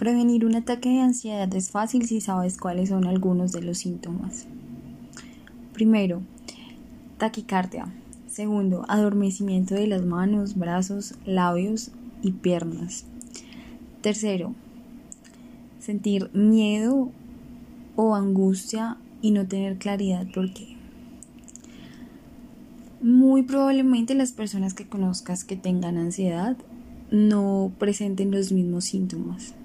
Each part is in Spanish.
Prevenir un ataque de ansiedad es fácil si sabes cuáles son algunos de los síntomas. Primero, taquicardia. Segundo, adormecimiento de las manos, brazos, labios y piernas. Tercero, sentir miedo o angustia y no tener claridad por qué. Muy probablemente las personas que conozcas que tengan ansiedad no presenten los mismos síntomas.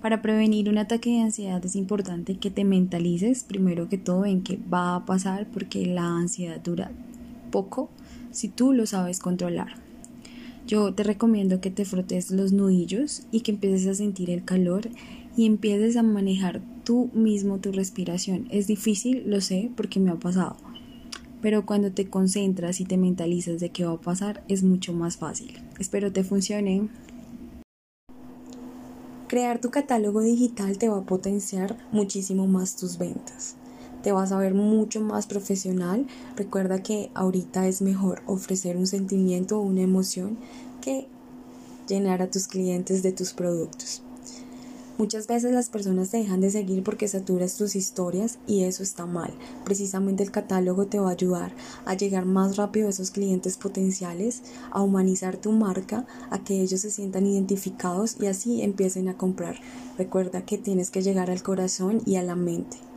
Para prevenir un ataque de ansiedad es importante que te mentalices primero que todo en que va a pasar porque la ansiedad dura poco si tú lo sabes controlar. Yo te recomiendo que te frotes los nudillos y que empieces a sentir el calor y empieces a manejar tú mismo tu respiración. Es difícil, lo sé, porque me ha pasado. Pero cuando te concentras y te mentalizas de qué va a pasar, es mucho más fácil. Espero te funcione. Crear tu catálogo digital te va a potenciar muchísimo más tus ventas. Te vas a ver mucho más profesional. Recuerda que ahorita es mejor ofrecer un sentimiento o una emoción que llenar a tus clientes de tus productos. Muchas veces las personas te dejan de seguir porque saturas tus historias y eso está mal. Precisamente el catálogo te va a ayudar a llegar más rápido a esos clientes potenciales, a humanizar tu marca, a que ellos se sientan identificados y así empiecen a comprar. Recuerda que tienes que llegar al corazón y a la mente.